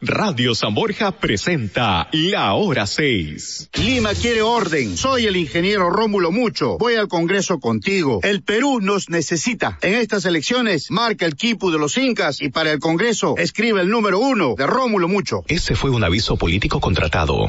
Radio San Borja presenta La Hora 6. Lima quiere orden. Soy el ingeniero Rómulo Mucho. Voy al Congreso contigo. El Perú nos necesita. En estas elecciones, marca el quipu de los incas y para el Congreso, escribe el número uno de Rómulo Mucho. Ese fue un aviso político contratado.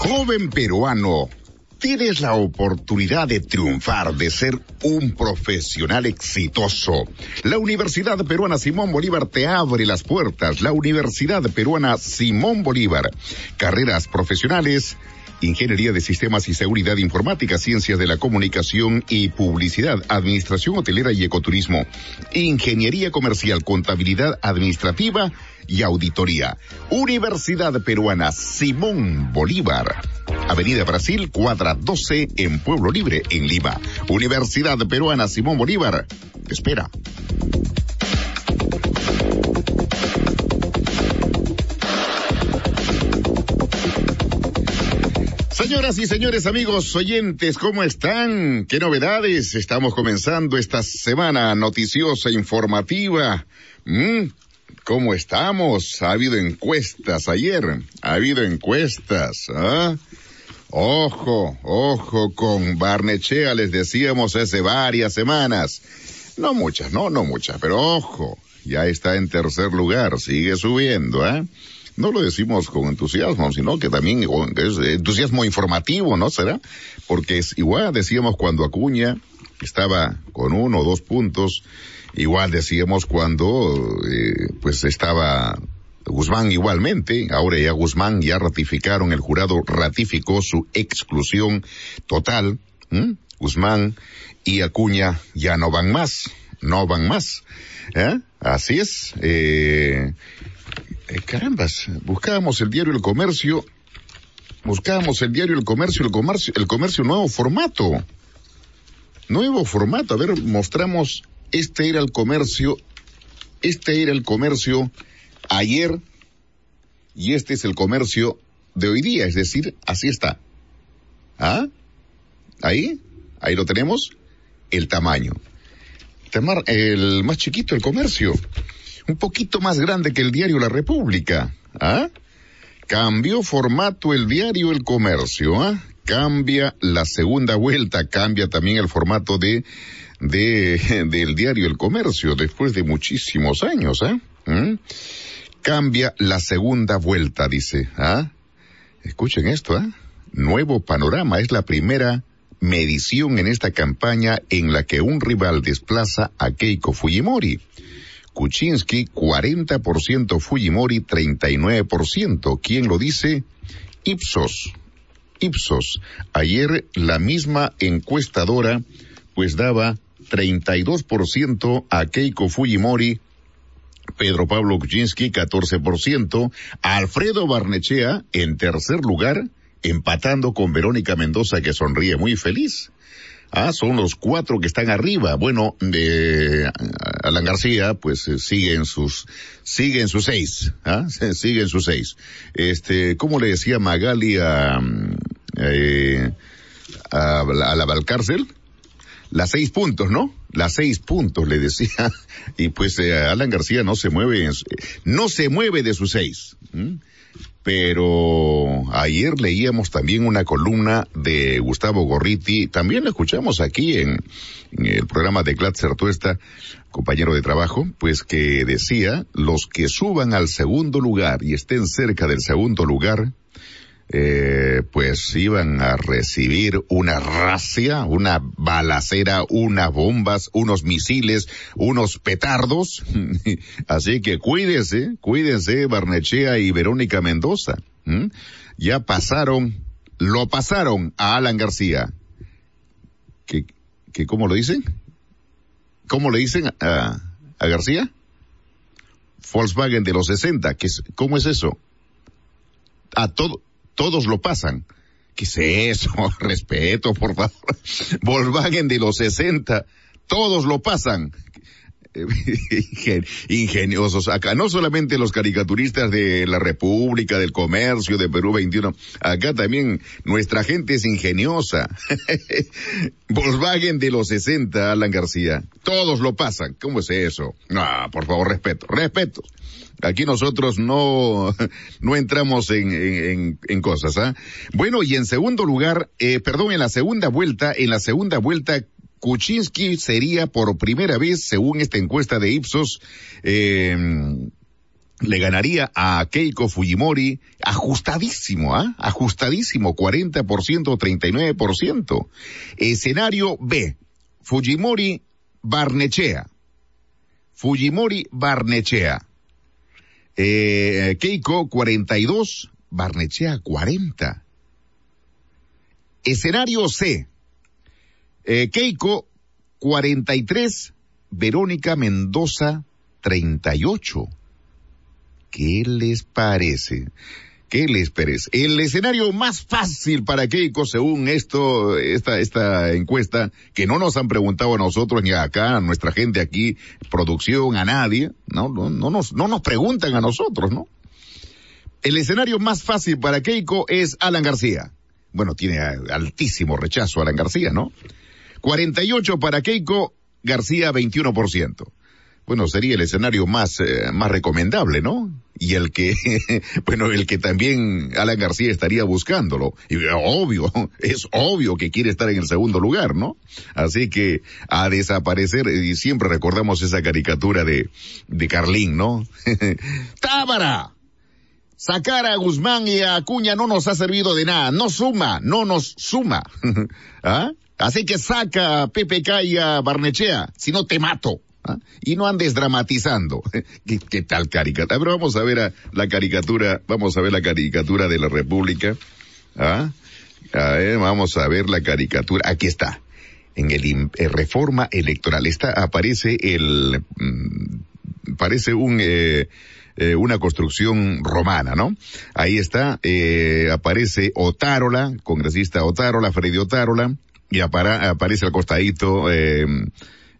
Joven peruano tienes la oportunidad de triunfar, de ser un profesional exitoso. La Universidad Peruana Simón Bolívar te abre las puertas. La Universidad Peruana Simón Bolívar. Carreras profesionales Ingeniería de Sistemas y Seguridad Informática, Ciencias de la Comunicación y Publicidad, Administración Hotelera y Ecoturismo, Ingeniería Comercial, Contabilidad Administrativa y Auditoría. Universidad Peruana Simón Bolívar. Avenida Brasil, cuadra 12 en Pueblo Libre, en Lima. Universidad Peruana Simón Bolívar. Espera. Señoras y señores amigos oyentes, ¿cómo están? ¿Qué novedades? Estamos comenzando esta semana noticiosa, informativa. ¿Mm? ¿Cómo estamos? Ha habido encuestas ayer. Ha habido encuestas. ¿ah? Ojo, ojo con Barnechea, les decíamos hace varias semanas. No muchas, no, no muchas, pero ojo, ya está en tercer lugar, sigue subiendo, ¿eh? no lo decimos con entusiasmo, sino que también es entusiasmo informativo, ¿no será? Porque es igual decíamos cuando Acuña estaba con uno o dos puntos, igual decíamos cuando eh, pues estaba Guzmán igualmente, ahora ya Guzmán ya ratificaron, el jurado ratificó su exclusión total, Guzmán y Acuña ya no van más, no van más, ¿eh? Así es, eh, eh, carambas, buscábamos el diario El Comercio, buscábamos el diario El Comercio, el comercio, el comercio nuevo formato. Nuevo formato. A ver, mostramos, este era el comercio, este era el comercio ayer y este es el comercio de hoy día, es decir, así está. ¿Ah? Ahí, ahí lo tenemos, el tamaño. El más chiquito, el comercio un poquito más grande que el diario La República. ¿Ah? Cambió formato el diario El Comercio, ¿ah? Cambia la segunda vuelta, cambia también el formato de, de, del diario El Comercio después de muchísimos años, ¿ah? ¿Mm? Cambia la segunda vuelta, dice, ¿ah? Escuchen esto, ¿ah? Nuevo panorama es la primera medición en esta campaña en la que un rival desplaza a Keiko Fujimori. Kuczynski 40%, Fujimori 39%. ¿Quién lo dice? Ipsos. Ipsos. Ayer la misma encuestadora pues daba 32% a Keiko Fujimori, Pedro Pablo Kuczynski 14%, Alfredo Barnechea en tercer lugar, empatando con Verónica Mendoza que sonríe muy feliz. Ah, son los cuatro que están arriba. Bueno, de Alan García, pues eh, siguen sus, siguen sus seis, ¿ah? siguen sus seis. Este, ¿cómo le decía Magali a, eh, a, la Valcárcel? Las seis puntos, ¿no? Las seis puntos le decía. Y pues eh, Alan García no se mueve, no se mueve de sus seis pero ayer leíamos también una columna de Gustavo Gorriti, también lo escuchamos aquí en, el programa de Glatzer Tuesta, compañero de trabajo, pues que decía, los que suban al segundo lugar y estén cerca del segundo lugar, eh, pues iban a recibir una racia, una balacera, unas bombas, unos misiles, unos petardos. Así que cuídense, cuídense Barnechea y Verónica Mendoza. Ya pasaron, lo pasaron a Alan García. ¿Qué, qué, cómo lo dicen? ¿Cómo le dicen a, a García? Volkswagen de los 60, ¿qué es, ¿cómo es eso? A todo, todos lo pasan. ¿Qué es eso? Respeto, por favor. Volkswagen de los 60, todos lo pasan. ingeniosos. Acá no solamente los caricaturistas de la República, del Comercio, de Perú 21, acá también nuestra gente es ingeniosa. Volkswagen de los 60, Alan García. Todos lo pasan. ¿Cómo es eso? No, por favor, respeto, respeto. Aquí nosotros no, no entramos en, en, en cosas, ¿ah? Bueno, y en segundo lugar, eh, perdón, en la segunda vuelta, en la segunda vuelta, Kuczynski sería por primera vez, según esta encuesta de Ipsos, eh, le ganaría a Keiko Fujimori ajustadísimo, ¿ah? Ajustadísimo, 40%, 39%. Escenario B, Fujimori Barnechea. Fujimori Barnechea. Eh, Keiko 42, Barnechea 40. Escenario C. Eh, Keiko 43, Verónica Mendoza 38. ¿Qué les parece? ¿Qué les parece? El escenario más fácil para Keiko, según esto, esta, esta encuesta, que no nos han preguntado a nosotros ni acá, a nuestra gente aquí, producción, a nadie, no, no, no nos, no nos preguntan a nosotros, ¿no? El escenario más fácil para Keiko es Alan García. Bueno, tiene altísimo rechazo Alan García, ¿no? 48 para Keiko, García 21% bueno, sería el escenario más, eh, más recomendable, ¿no? Y el que, bueno, el que también Alan García estaría buscándolo. Y obvio, es obvio que quiere estar en el segundo lugar, ¿no? Así que a desaparecer, y siempre recordamos esa caricatura de, de Carlín, ¿no? ¡Tábara! Sacar a Guzmán y a Acuña no nos ha servido de nada, no suma, no nos suma. ¿Ah? Así que saca a PPK y a Barnechea, si no te mato. ¿Ah? Y no andes dramatizando. ¿Qué, tal caricatura? Pero vamos a ver la caricatura, vamos a ver la caricatura de la República. ¿Ah? A vamos a ver la caricatura. Aquí está. En el, eh, reforma electoral. Está, aparece el, mm, parece un, eh, eh, una construcción romana, ¿no? Ahí está, eh, aparece Otárola, congresista Otárola, Freddy Otárola, y aparece al costadito, eh,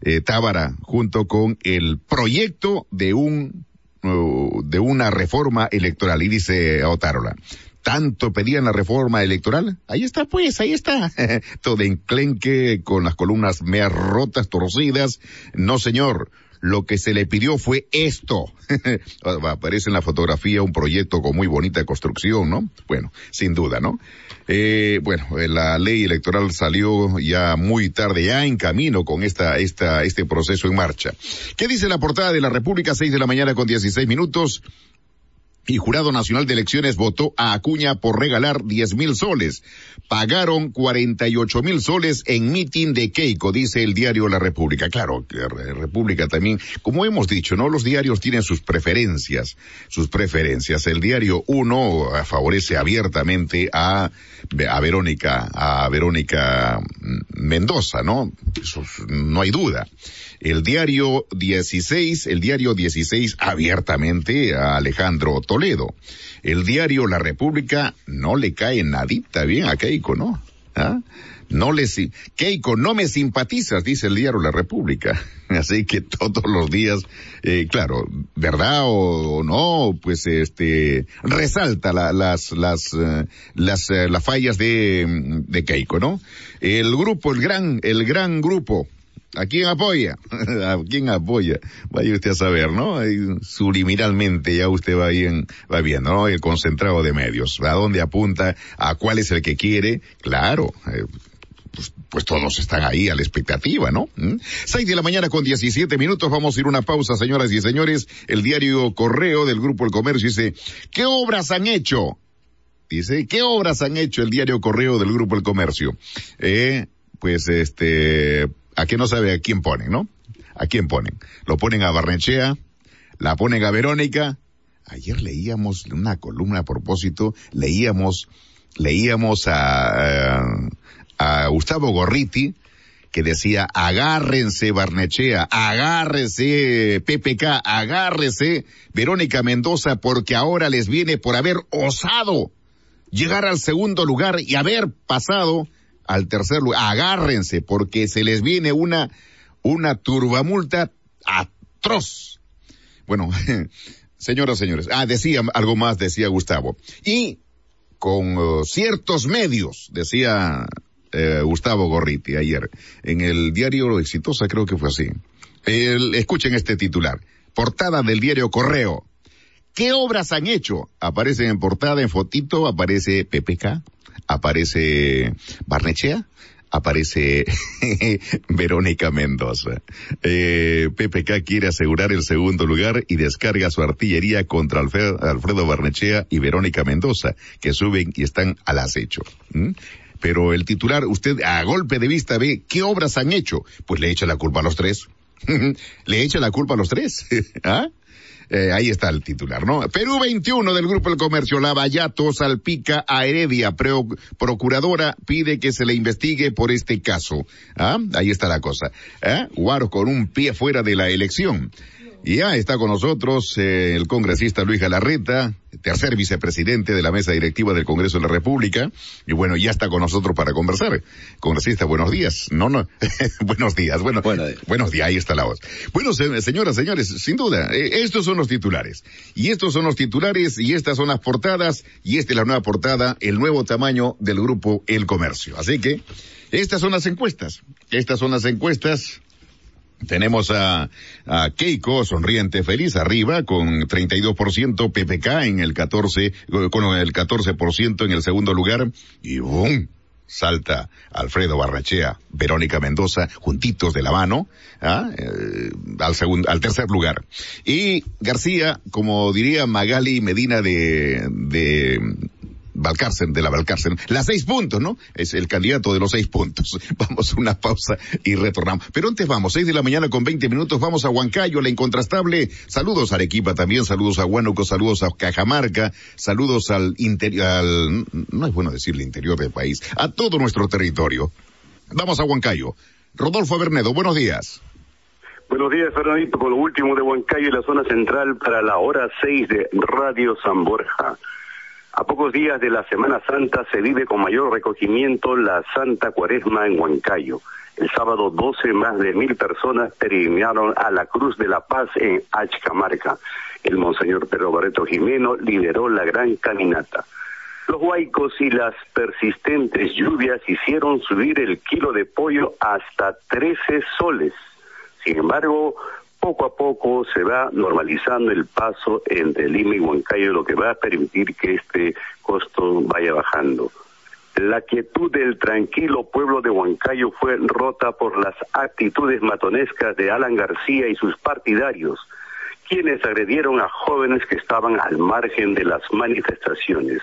eh, Tábara junto con el proyecto de un uh, de una reforma electoral. Y dice Otárola tanto pedían la reforma electoral, ahí está pues, ahí está, todo enclenque con las columnas meas rotas, torcidas, no señor, lo que se le pidió fue esto. Aparece en la fotografía un proyecto con muy bonita construcción, ¿no? Bueno, sin duda, ¿no? Eh, bueno, la ley electoral salió ya muy tarde, ya en camino con esta, esta, este proceso en marcha. ¿Qué dice la portada de la República? Seis de la mañana con dieciséis minutos y Jurado Nacional de Elecciones votó a Acuña por regalar 10 mil soles. Pagaron 48 mil soles en mitin de Keiko, dice el diario La República. Claro, República también, como hemos dicho, ¿no? Los diarios tienen sus preferencias, sus preferencias. El diario 1 favorece abiertamente a, Verónica, a Verónica Mendoza, ¿no? No hay duda el diario 16, el diario 16 abiertamente a Alejandro Toledo. El diario La República no le cae nadita bien a Keiko, ¿no? ¿Ah? No le, Keiko, no me simpatizas, dice el diario La República. Así que todos los días, eh, claro, verdad o, no, pues este, resalta las, las, eh, las, eh, las fallas de, de Keiko, ¿no? El grupo, el gran, el gran grupo, ¿A quién apoya? ¿A quién apoya? Vaya usted a saber, ¿no? subliminalmente ya usted va bien, va viendo, ¿no? El concentrado de medios. ¿A dónde apunta? ¿A cuál es el que quiere? Claro. Eh, pues, pues, todos están ahí a la expectativa, ¿no? ¿Mm? De la mañana con diecisiete minutos, vamos a ir una pausa, señoras y señores. El diario Correo del Grupo El Comercio dice, ¿qué obras han hecho? Dice, ¿qué obras han hecho el diario Correo del Grupo El Comercio? Eh, pues este, a que no sabe a quién ponen, ¿no? ¿A quién ponen? Lo ponen a Barnechea, la ponen a Verónica. Ayer leíamos una columna a propósito, leíamos, leíamos a, a Gustavo Gorriti, que decía, agárrense Barnechea, agárrense PPK, agárrense Verónica Mendoza, porque ahora les viene por haber osado llegar al segundo lugar y haber pasado al tercer lugar. Agárrense porque se les viene una, una turbamulta atroz. Bueno, señoras, señores, ah, decía algo más, decía Gustavo. Y con uh, ciertos medios, decía eh, Gustavo Gorriti ayer, en el diario Exitosa creo que fue así. Escuchen este titular. Portada del diario Correo. ¿Qué obras han hecho? Aparece en portada, en fotito, aparece PPK, aparece Barnechea, aparece Verónica Mendoza. Eh, PPK quiere asegurar el segundo lugar y descarga su artillería contra Alfredo, Barnechea y Verónica Mendoza, que suben y están al acecho. Pero el titular, usted a golpe de vista ve qué obras han hecho. Pues le echa la culpa a los tres. le echa la culpa a los tres. ¿Ah? Eh, ahí está el titular, ¿no? Perú 21 del Grupo El Comercio, Lavallato salpica a Heredia, procuradora pide que se le investigue por este caso. ¿Ah? Ahí está la cosa. ¿Ah? Guaro con un pie fuera de la elección. Y ya está con nosotros eh, el congresista Luis Galarreta, tercer vicepresidente de la mesa directiva del Congreso de la República. Y bueno, ya está con nosotros para conversar. Congresista, buenos días. No, no, buenos días. Bueno, buenos días. ahí está la voz. Bueno, señoras, señores, sin duda, eh, estos son los titulares. Y estos son los titulares y estas son las portadas y esta es la nueva portada, el nuevo tamaño del grupo El Comercio. Así que, estas son las encuestas. Estas son las encuestas tenemos a, Keiko, sonriente, feliz, arriba, con 32% PPK en el 14, con el 14% en el segundo lugar, y ¡boom! salta Alfredo Barrachea, Verónica Mendoza, juntitos de la mano, ¿ah? eh, al segundo, al tercer lugar. Y García, como diría Magali Medina de, de Valcárcel, de la Valcárcel, las seis puntos, ¿no? Es el candidato de los seis puntos. Vamos a una pausa y retornamos. Pero antes vamos, seis de la mañana con veinte minutos, vamos a Huancayo, la incontrastable. Saludos a Arequipa también, saludos a Huánuco, saludos a Cajamarca, saludos al interior, al, no es bueno decir el interior del país, a todo nuestro territorio. Vamos a Huancayo. Rodolfo Bernedo, buenos días. Buenos días, Fernandito, con lo último de Huancayo y la zona central para la hora seis de Radio San Borja. A pocos días de la Semana Santa se vive con mayor recogimiento la Santa Cuaresma en Huancayo. El sábado 12 más de mil personas peregrinaron a la Cruz de la Paz en Achcamarca. El Monseñor Pedro Barreto Jimeno lideró la gran caminata. Los huaicos y las persistentes lluvias hicieron subir el kilo de pollo hasta 13 soles. Sin embargo, poco a poco se va normalizando el paso entre Lima y Huancayo, lo que va a permitir que este costo vaya bajando. La quietud del tranquilo pueblo de Huancayo fue rota por las actitudes matonescas de Alan García y sus partidarios, quienes agredieron a jóvenes que estaban al margen de las manifestaciones.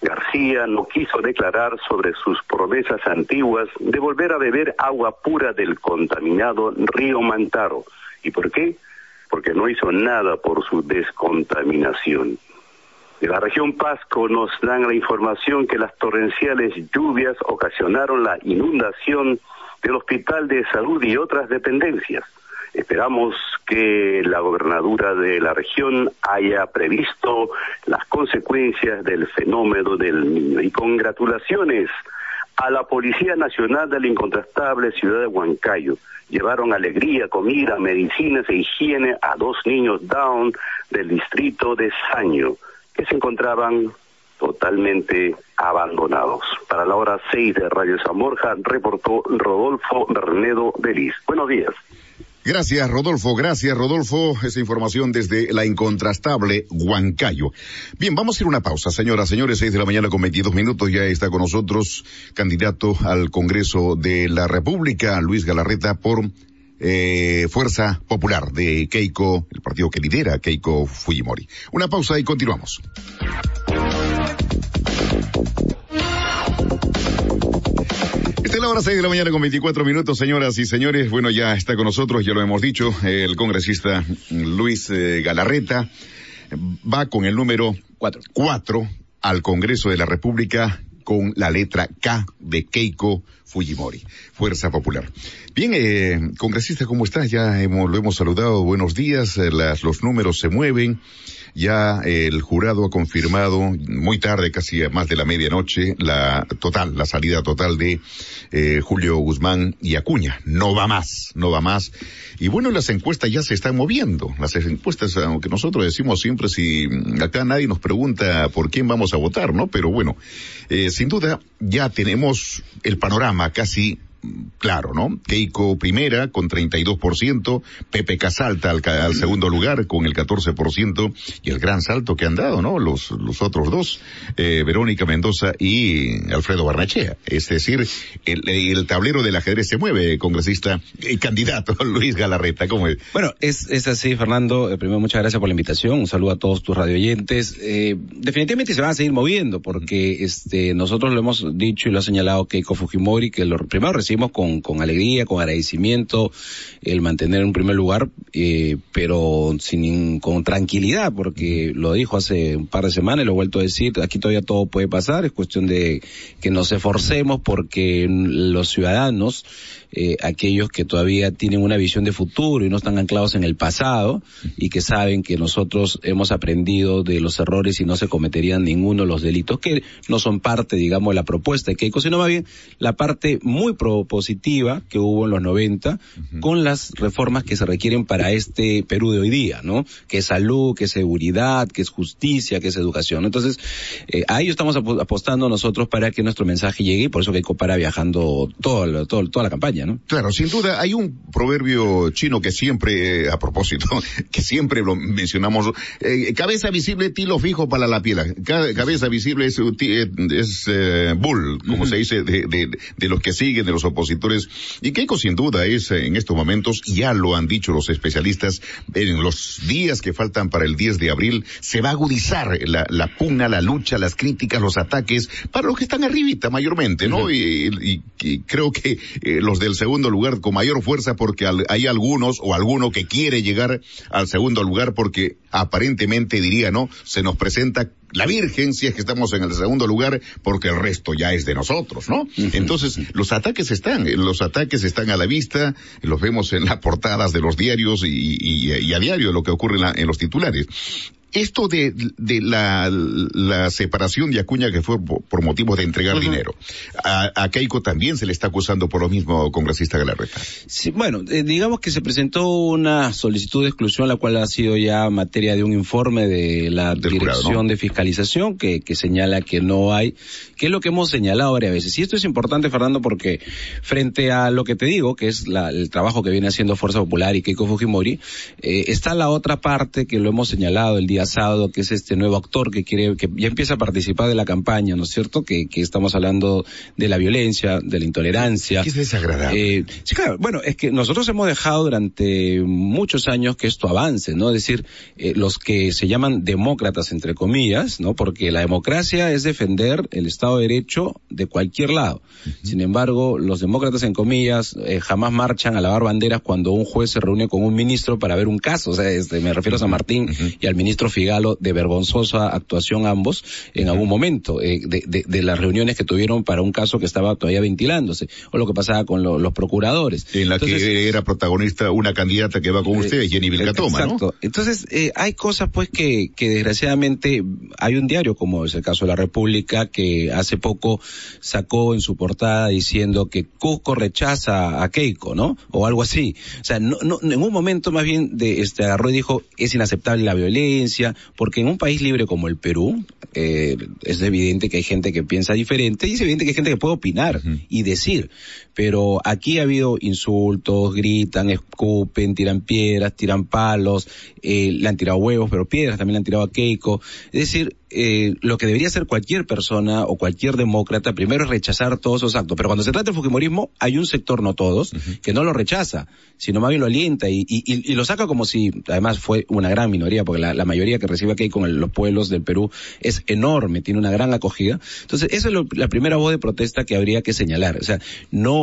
García no quiso declarar sobre sus promesas antiguas de volver a beber agua pura del contaminado río Mantaro ¿Y por qué? Porque no hizo nada por su descontaminación. De la región Pasco nos dan la información que las torrenciales lluvias ocasionaron la inundación del Hospital de Salud y otras dependencias. Esperamos que la gobernadura de la región haya previsto las consecuencias del fenómeno del niño. Y congratulaciones a la Policía Nacional de la incontrastable ciudad de Huancayo. Llevaron alegría, comida, medicinas e higiene a dos niños down del distrito de Saño, que se encontraban totalmente abandonados. Para la hora 6 de Radio Zamorja, reportó Rodolfo Bernedo Belis. Buenos días. Gracias, Rodolfo. Gracias, Rodolfo. Esa información desde la incontrastable Huancayo. Bien, vamos a ir una pausa, señoras, señores. Seis de la mañana con 22 minutos. Ya está con nosotros candidato al Congreso de la República, Luis Galarreta, por eh, Fuerza Popular de Keiko, el partido que lidera Keiko Fujimori. Una pausa y continuamos. Esta es la hora 6 de la mañana con 24 minutos, señoras y señores. Bueno, ya está con nosotros, ya lo hemos dicho, el congresista Luis eh, Galarreta va con el número 4 al Congreso de la República con la letra K de Keiko Fujimori, Fuerza Popular. Bien, eh, congresista, ¿cómo estás? Ya hemos, lo hemos saludado. Buenos días. Eh, las, los números se mueven. Ya el jurado ha confirmado muy tarde, casi a más de la medianoche, la total, la salida total de eh, Julio Guzmán y Acuña. No va más, no va más. Y bueno, las encuestas ya se están moviendo. Las encuestas, aunque nosotros decimos siempre si acá nadie nos pregunta por quién vamos a votar, ¿no? Pero bueno, eh, sin duda ya tenemos el panorama casi claro, ¿no? Keiko primera con 32%, Pepe Casalta al, al, segundo lugar con el 14% y el gran salto que han dado, ¿no? Los, los otros dos, eh, Verónica Mendoza y Alfredo Barnachea. Es decir, el, el tablero del ajedrez se mueve, congresista y candidato Luis Galarreta. ¿Cómo es? Bueno, es, es así, Fernando. Eh, primero, muchas gracias por la invitación. Un saludo a todos tus radioyentes. Eh, definitivamente se van a seguir moviendo porque este, nosotros lo hemos dicho y lo ha señalado Keiko Fujimori que lo primero con, con alegría, con agradecimiento el mantener en primer lugar, eh, pero sin, con tranquilidad, porque lo dijo hace un par de semanas lo he vuelto a decir, aquí todavía todo puede pasar, es cuestión de que nos esforcemos porque los ciudadanos eh, aquellos que todavía tienen una visión de futuro y no están anclados en el pasado y que saben que nosotros hemos aprendido de los errores y no se cometerían ninguno de los delitos que no son parte, digamos, de la propuesta de Keiko, sino más bien la parte muy propositiva que hubo en los 90 con las reformas que se requieren para este Perú de hoy día, ¿no? Que es salud, que es seguridad, que es justicia, que es educación. Entonces, eh, a ello estamos apostando nosotros para que nuestro mensaje llegue y por eso Keiko para viajando todo, todo, toda la campaña. ¿no? Claro, sin duda hay un proverbio chino que siempre, eh, a propósito, que siempre lo mencionamos, eh, cabeza visible, tilo fijo para la piel. cabeza visible es, eh, es eh, bull, como uh -huh. se dice, de, de, de, los que siguen, de los opositores. Y Keiko sin duda es en estos momentos, ya lo han dicho los especialistas, en los días que faltan para el 10 de abril, se va a agudizar la, la pugna, la lucha, las críticas, los ataques, para los que están arribita mayormente, ¿no? Uh -huh. y, y, y, creo que los del segundo lugar con mayor fuerza porque hay algunos o alguno que quiere llegar al segundo lugar porque aparentemente diría, ¿no? Se nos presenta la Virgen si es que estamos en el segundo lugar porque el resto ya es de nosotros, ¿no? Entonces, los ataques están, los ataques están a la vista, los vemos en las portadas de los diarios y, y, y a diario lo que ocurre en, la, en los titulares esto de, de la, la, separación de Acuña que fue por, por motivos de entregar uh -huh. dinero. A, a, Keiko también se le está acusando por lo mismo, congresista Galarreta. Sí, bueno, eh, digamos que se presentó una solicitud de exclusión, la cual ha sido ya materia de un informe de la Del Dirección jurado, ¿no? de Fiscalización que, que señala que no hay, que es lo que hemos señalado varias veces. Y esto es importante, Fernando, porque frente a lo que te digo, que es la, el trabajo que viene haciendo Fuerza Popular y Keiko Fujimori, eh, está la otra parte que lo hemos señalado el día que es este nuevo actor que quiere, que ya empieza a participar de la campaña, ¿no es cierto? Que, que estamos hablando de la violencia, de la intolerancia. ¿Qué es desagradable? Eh, sí, claro, bueno, es que nosotros hemos dejado durante muchos años que esto avance, ¿no? Es decir, eh, los que se llaman demócratas, entre comillas, ¿no? Porque la democracia es defender el Estado de Derecho de cualquier lado. Uh -huh. Sin embargo, los demócratas, en comillas, eh, jamás marchan a lavar banderas cuando un juez se reúne con un ministro para ver un caso. O sea, este, me refiero a San Martín uh -huh. y al ministro Figalo de vergonzosa actuación ambos en algún momento eh, de, de, de, las reuniones que tuvieron para un caso que estaba todavía ventilándose o lo que pasaba con lo, los procuradores. En la Entonces, que era protagonista una candidata que va con eh, ustedes, Jenny Vilcatoma, exacto. ¿no? Entonces eh, hay cosas pues que, que desgraciadamente hay un diario como es el caso de la República que hace poco sacó en su portada diciendo que Cusco rechaza a Keiko, ¿no? O algo así. O sea, no, no, en un momento más bien de este agarró y dijo es inaceptable la violencia, porque en un país libre como el Perú, eh, es evidente que hay gente que piensa diferente y es evidente que hay gente que puede opinar uh -huh. y decir. Pero aquí ha habido insultos, gritan, escupen, tiran piedras, tiran palos, eh, le han tirado huevos, pero piedras también le han tirado a Keiko. Es decir, eh, lo que debería hacer cualquier persona o cualquier demócrata primero es rechazar todos esos actos. Pero cuando se trata del Fujimorismo, hay un sector, no todos, uh -huh. que no lo rechaza, sino más bien lo alienta y, y, y, lo saca como si, además fue una gran minoría, porque la, la mayoría que recibe aquí con el, los pueblos del Perú es enorme, tiene una gran acogida. Entonces, esa es lo, la primera voz de protesta que habría que señalar. O sea, no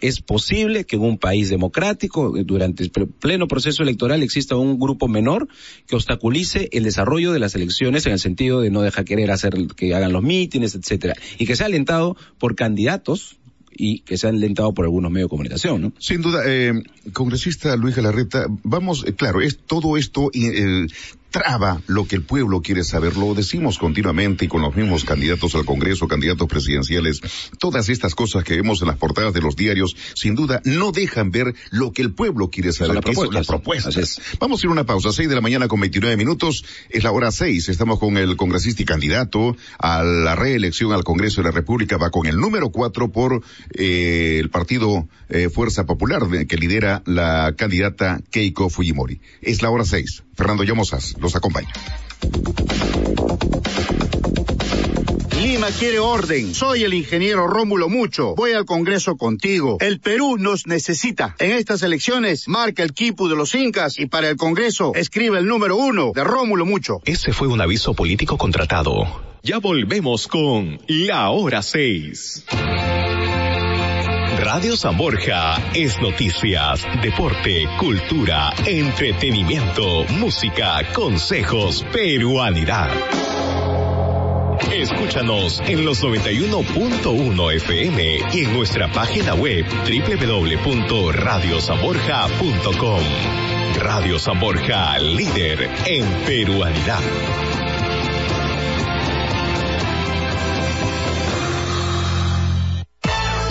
es posible que en un país democrático, durante el pleno proceso electoral, exista un grupo menor que obstaculice el desarrollo de las elecciones en el sentido de no dejar querer hacer que hagan los mítines, etcétera, y que sea alentado por candidatos y que se han alentado por algunos medios de comunicación, ¿no? Sin duda, eh, congresista Luis Galarreta, vamos, eh, claro, es todo esto eh, traba lo que el pueblo quiere saber. Lo decimos continuamente y con los mismos candidatos al Congreso, candidatos presidenciales. Todas estas cosas que vemos en las portadas de los diarios, sin duda, no dejan ver lo que el pueblo quiere saber. Las propuestas. Las propuestas. Vamos a ir a una pausa. Seis de la mañana con 29 minutos. Es la hora seis. Estamos con el congresista y candidato a la reelección al Congreso de la República. Va con el número cuatro por eh, el partido eh, Fuerza Popular que lidera la candidata Keiko Fujimori. Es la hora seis. Fernando Llamosas los acompaña. Lima quiere orden. Soy el ingeniero Rómulo Mucho. Voy al Congreso contigo. El Perú nos necesita. En estas elecciones, marca el quipu de los incas y para el Congreso, escribe el número uno de Rómulo Mucho. Ese fue un aviso político contratado. Ya volvemos con La Hora 6. Radio San Borja es noticias, deporte, cultura, entretenimiento, música, consejos, peruanidad. Escúchanos en los 91.1 FM y en nuestra página web www.radiosamborja.com. Radio San Borja, líder en peruanidad.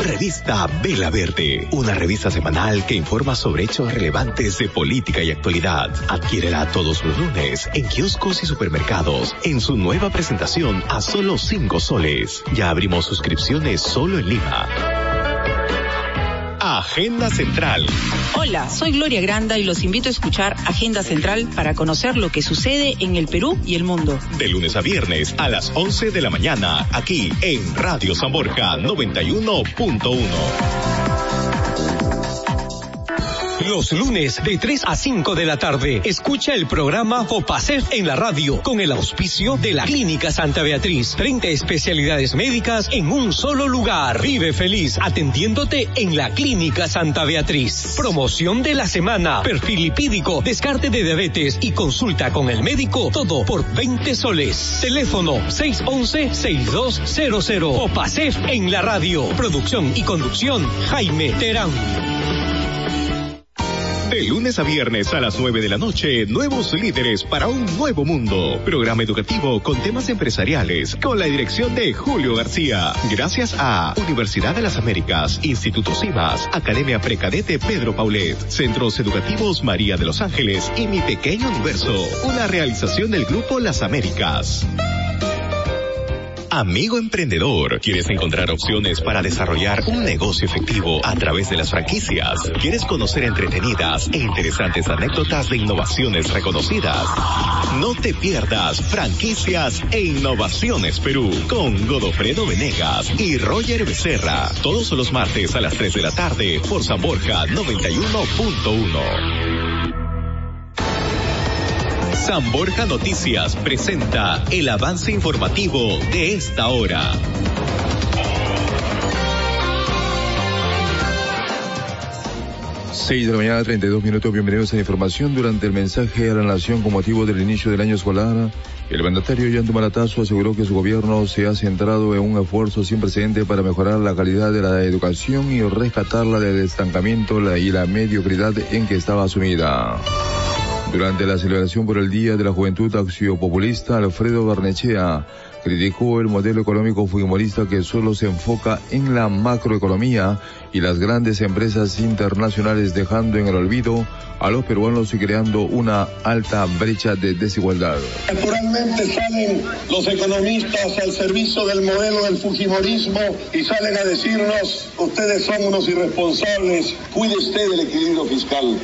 Revista Vela Verde, una revista semanal que informa sobre hechos relevantes de política y actualidad. Adquiérela todos los lunes en kioscos y supermercados en su nueva presentación a solo 5 soles. Ya abrimos suscripciones solo en Lima. Agenda Central. Hola, soy Gloria Granda y los invito a escuchar Agenda Central para conocer lo que sucede en el Perú y el mundo. De lunes a viernes a las 11 de la mañana, aquí en Radio San Borja 91.1. Los lunes de 3 a 5 de la tarde, escucha el programa Opacef en la radio con el auspicio de la Clínica Santa Beatriz. 30 especialidades médicas en un solo lugar. Vive feliz atendiéndote en la Clínica Santa Beatriz. Promoción de la semana. Perfil lipídico, descarte de diabetes y consulta con el médico. Todo por 20 soles. Teléfono 611-6200. Opacef en la radio. Producción y conducción Jaime Terán. De lunes a viernes a las 9 de la noche, nuevos líderes para un nuevo mundo. Programa educativo con temas empresariales, con la dirección de Julio García. Gracias a Universidad de las Américas, Instituto CIMAS, Academia Precadete Pedro Paulet, Centros Educativos María de los Ángeles y Mi Pequeño Universo. Una realización del Grupo Las Américas. Amigo emprendedor, ¿quieres encontrar opciones para desarrollar un negocio efectivo a través de las franquicias? ¿Quieres conocer entretenidas e interesantes anécdotas de innovaciones reconocidas? No te pierdas Franquicias e Innovaciones Perú con Godofredo Venegas y Roger Becerra. Todos los martes a las 3 de la tarde por San Borja 91.1. San Borja Noticias presenta el avance informativo de esta hora. Seis de la mañana, 32 minutos. Bienvenidos a la información. Durante el mensaje a la nación con motivo del inicio del año escolar, el mandatario Yanto Malatazo aseguró que su gobierno se ha centrado en un esfuerzo sin precedente para mejorar la calidad de la educación y rescatarla del estancamiento y la mediocridad en que estaba sumida. Durante la celebración por el Día de la Juventud Populista, Alfredo Barnechea criticó el modelo económico fujimorista que solo se enfoca en la macroeconomía y las grandes empresas internacionales dejando en el olvido a los peruanos y creando una alta brecha de desigualdad. Naturalmente salen los economistas al servicio del modelo del fujimorismo y salen a decirnos, ustedes son unos irresponsables, cuide usted del equilibrio fiscal.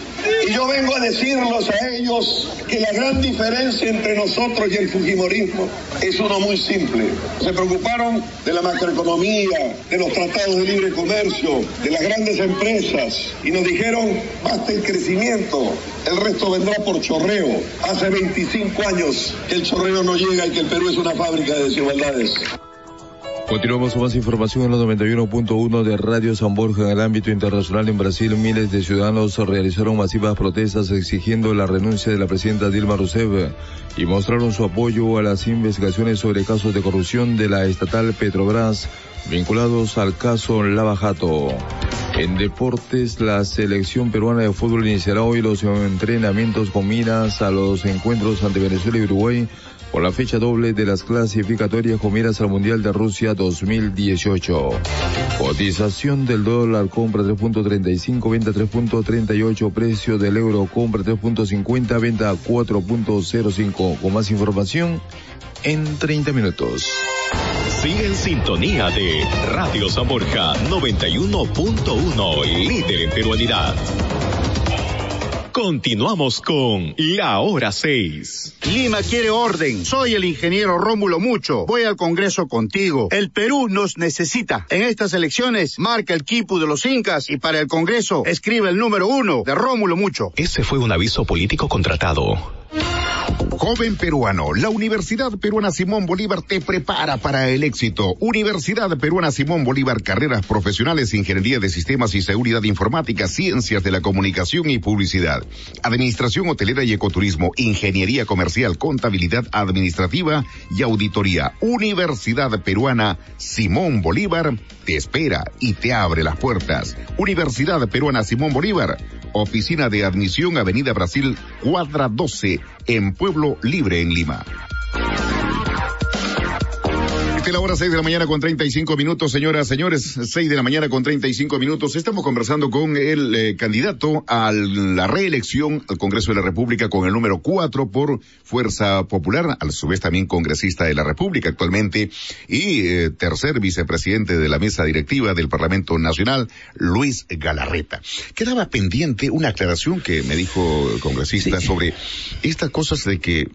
Y yo vengo a decirles a ellos que la gran diferencia entre nosotros y el fujimorismo es uno muy simple. Se preocuparon de la macroeconomía, de los tratados de libre comercio, de las grandes empresas y nos dijeron, basta el crecimiento, el resto vendrá por chorreo. Hace 25 años que el chorreo no llega y que el Perú es una fábrica de desigualdades. Continuamos con más información en los 91.1 de Radio San Borja. En el ámbito internacional en Brasil, miles de ciudadanos realizaron masivas protestas exigiendo la renuncia de la presidenta Dilma Rousseff y mostraron su apoyo a las investigaciones sobre casos de corrupción de la estatal Petrobras vinculados al caso Lavajato. En deportes, la selección peruana de fútbol iniciará hoy los entrenamientos con miras a los encuentros ante Venezuela y Uruguay por la fecha doble de las clasificatorias con miras al Mundial de Rusia 2018. Cotización del dólar compra 3.35, venta 3.38, precio del euro compra 3.50, venta 4.05. Con más información en 30 minutos. Sigue en sintonía de Radio San Borja 91.1, líder en peruanidad. Continuamos con La Hora 6. Lima quiere orden. Soy el ingeniero Rómulo Mucho. Voy al Congreso contigo. El Perú nos necesita. En estas elecciones, marca el quipu de los incas y para el Congreso, escribe el número uno de Rómulo Mucho. Ese fue un aviso político contratado. Joven peruano, la Universidad Peruana Simón Bolívar te prepara para el éxito. Universidad Peruana Simón Bolívar, carreras profesionales, ingeniería de sistemas y seguridad informática, ciencias de la comunicación y publicidad, administración hotelera y ecoturismo, ingeniería comercial, contabilidad administrativa y auditoría. Universidad Peruana Simón Bolívar te espera y te abre las puertas. Universidad Peruana Simón Bolívar, oficina de admisión Avenida Brasil, cuadra 12, en Pueblo Libre en Lima. Esta es la hora 6 de la mañana con 35 minutos, señoras, señores, 6 de la mañana con 35 minutos. Estamos conversando con el eh, candidato a la reelección al Congreso de la República con el número 4 por Fuerza Popular, a su vez también congresista de la República actualmente y eh, tercer vicepresidente de la mesa directiva del Parlamento Nacional, Luis Galarreta. Quedaba pendiente una aclaración que me dijo el congresista sobre estas cosas de que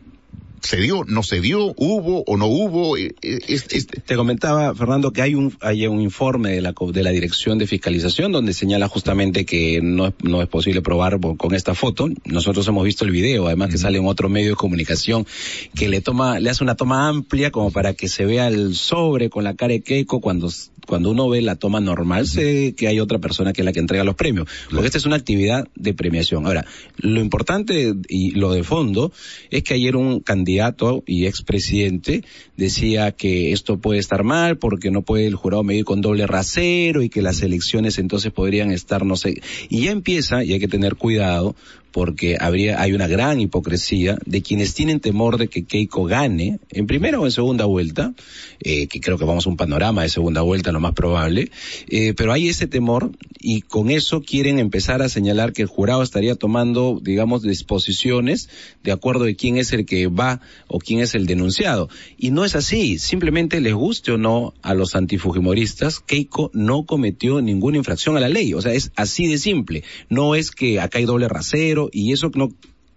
se dio, no se dio, hubo o no hubo. eh, eh, es- es- Te comentaba, Fernando, que hay un, hay un informe de la, de la Dirección de Fiscalización donde señala justamente que no es, no es posible probar con esta foto. Nosotros hemos visto el video, además que sale en otro medio de comunicación que le toma, le hace una toma amplia como para que se vea el sobre con la cara de Keiko cuando, cuando uno ve la toma normal, ve que hay otra persona que es la que entrega los premios. Porque esta es una actividad de premiación. Ahora, lo importante y lo de fondo es que ayer un candidato y expresidente decía que esto puede estar mal porque no puede el jurado medir con doble rasero y que las elecciones entonces podrían estar, no sé. Y ya empieza, y hay que tener cuidado, porque habría, hay una gran hipocresía de quienes tienen temor de que Keiko gane en primera o en segunda vuelta, eh, que creo que vamos a un panorama de segunda vuelta lo más probable, eh, pero hay ese temor y con eso quieren empezar a señalar que el jurado estaría tomando, digamos, disposiciones de acuerdo de quién es el que va o quién es el denunciado. Y no es así, simplemente les guste o no a los antifujimoristas, Keiko no cometió ninguna infracción a la ley, o sea, es así de simple. No es que acá hay doble rasero y eso no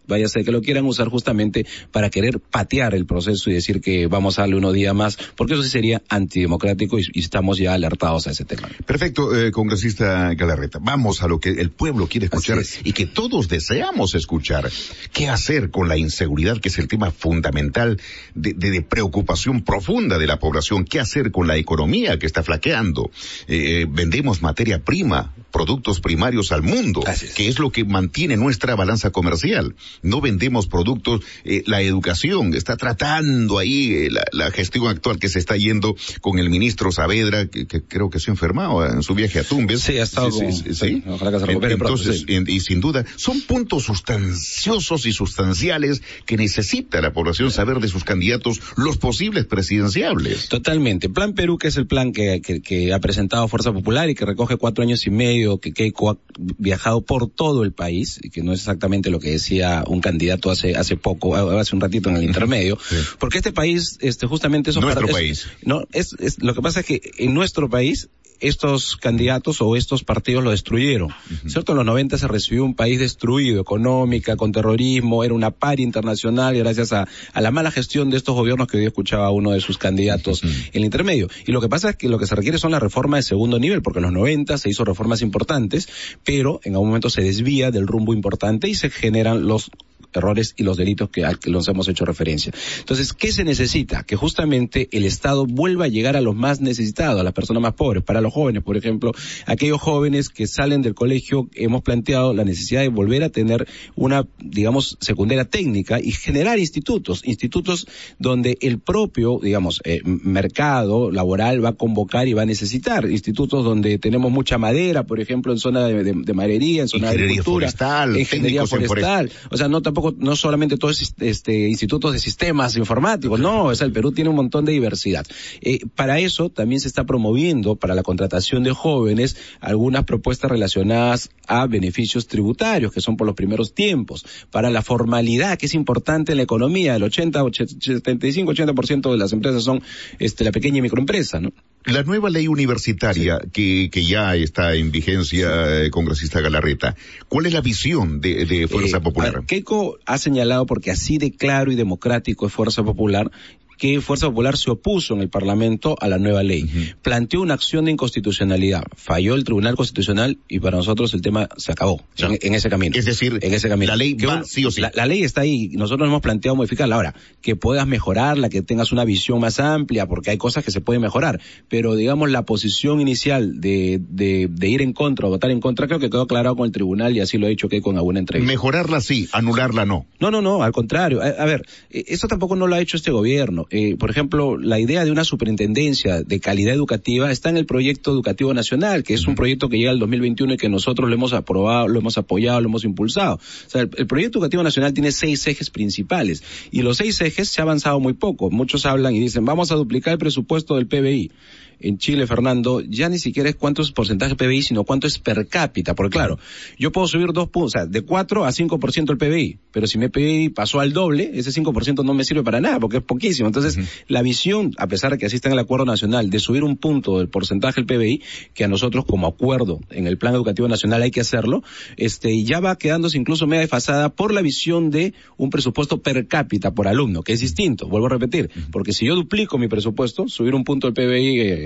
vaya a ser que lo quieran usar justamente para querer patear el proceso y decir que vamos a darle unos días más, porque eso sí sería antidemocrático y, y estamos ya alertados a ese tema. Perfecto, eh, congresista Galarreta. Vamos a lo que el pueblo quiere escuchar y que todos deseamos escuchar. ¿Qué hacer con la inseguridad, que es el tema fundamental de, de- de preocupación profunda de la población? ¿Qué hacer con la economía que está flaqueando? Eh, vendemos materia prima, productos primarios al mundo, que es lo que mantiene nuestra balanza comercial. No vendemos productos, eh, la educación está tratando ahí eh, la, la gestión actual que se está yendo con el ministro Saavedra, que, que creo que se ha enfermado en su viaje a Tumbes. Sí, ha estado sí, ojalá que se recupere Entonces, y sin duda, son puntos sustanciosos y sustanciales que necesita la población saber de sus candidatos, los posibles presidenciables. Totalmente. Plan Perú, que es el plan que, que- que ha presentado Fuerza Popular y que recoge cuatro años y medio, que Keiko ha viajado por todo el país, y que no es exactamente lo que decía un candidato hace, hace poco, hace un ratito en el intermedio, porque este país, este, justamente esos Nuestro país. no, es, es, lo que pasa es que en nuestro país, estos candidatos o estos partidos lo destruyeron. ¿Cierto? En los 90 se recibió un país destruido, económica, con terrorismo, era una par internacional gracias a, a la mala gestión de estos gobiernos que hoy escuchaba a uno de sus candidatos en el intermedio. Y lo que pasa es que lo que se requiere son las reformas de segundo nivel, porque en los 90 se hizo reformas importantes, pero en algún momento se desvía del rumbo importante y se generan los errores y los delitos que, a que los hemos hecho referencia. Entonces, ¿qué se necesita? Que justamente el Estado vuelva a llegar a los más necesitados, a las personas más pobres, para los jóvenes, por ejemplo, aquellos jóvenes que salen del colegio, hemos planteado la necesidad de volver a tener una, digamos, secundaria técnica y generar institutos, institutos donde el propio, digamos, eh, mercado laboral va a convocar y va a necesitar, institutos donde tenemos mucha madera, por ejemplo, en zona de, de, de maderería, en zona de Ingeniería agricultura, forestal, ingeniería forestal, o sea, no tampoco, no solamente todos este, institutos de sistemas informáticos, no, o sea, el Perú tiene un montón de diversidad. Eh, para eso también se está promoviendo, para la contratación de jóvenes, algunas propuestas relacionadas a beneficios tributarios, que son por los primeros tiempos, para la formalidad, que es importante en la economía, el 80, 75, 80% de las empresas son este, la pequeña y microempresa, ¿no? La nueva ley universitaria que, que ya está en vigencia, eh, congresista Galarreta, ¿cuál es la visión de, de Fuerza Eh, Popular? Keiko ha señalado, porque así de claro y democrático es Fuerza Popular, que Fuerza Popular se opuso en el Parlamento a la nueva ley. Planteó una acción de inconstitucionalidad. Falló el Tribunal Constitucional y para nosotros el tema se acabó en, en ese camino. Es decir, en ese camino. la ley Que va un- sí o sí. La, la ley está ahí. Nosotros hemos planteado modificarla. Ahora, que puedas mejorarla, que tengas una visión más amplia, porque hay cosas que se pueden mejorar. Pero digamos, la posición inicial de, de, de ir en contra o votar en contra, creo que quedó aclarado con el tribunal y así lo ha dicho Keiko en alguna entrevista. Mejorarla sí, anularla no. No, no, no, al contrario. A, a ver, eh, esto tampoco no lo ha hecho este gobierno. Eh, por ejemplo, la idea de una superintendencia de calidad educativa está en el proyecto educativo nacional, que es un proyecto que llega al 2021 y que nosotros lo hemos aprobado, lo hemos apoyado, lo hemos impulsado. O sea, el, el proyecto educativo nacional tiene seis ejes principales y los seis ejes se ha avanzado muy poco. Muchos hablan y dicen, vamos a duplicar el presupuesto del PBI en Chile, Fernando, ya ni siquiera es cuánto es porcentaje PBI, sino cuánto es per cápita. Porque claro, yo puedo subir dos puntos, o sea, de 4 a 5% el PBI, pero si mi PBI pasó al doble, ese 5% no me sirve para nada, porque es poquísimo. Entonces, la visión, a pesar de que así está en el acuerdo nacional, de subir un punto del porcentaje del PBI, que a nosotros como acuerdo en el plan educativo nacional hay que hacerlo, este, ya va quedándose incluso media desfasada por la visión de un presupuesto per cápita por alumno, que es distinto, vuelvo a repetir, porque si yo duplico mi presupuesto, subir un punto del PBI eh,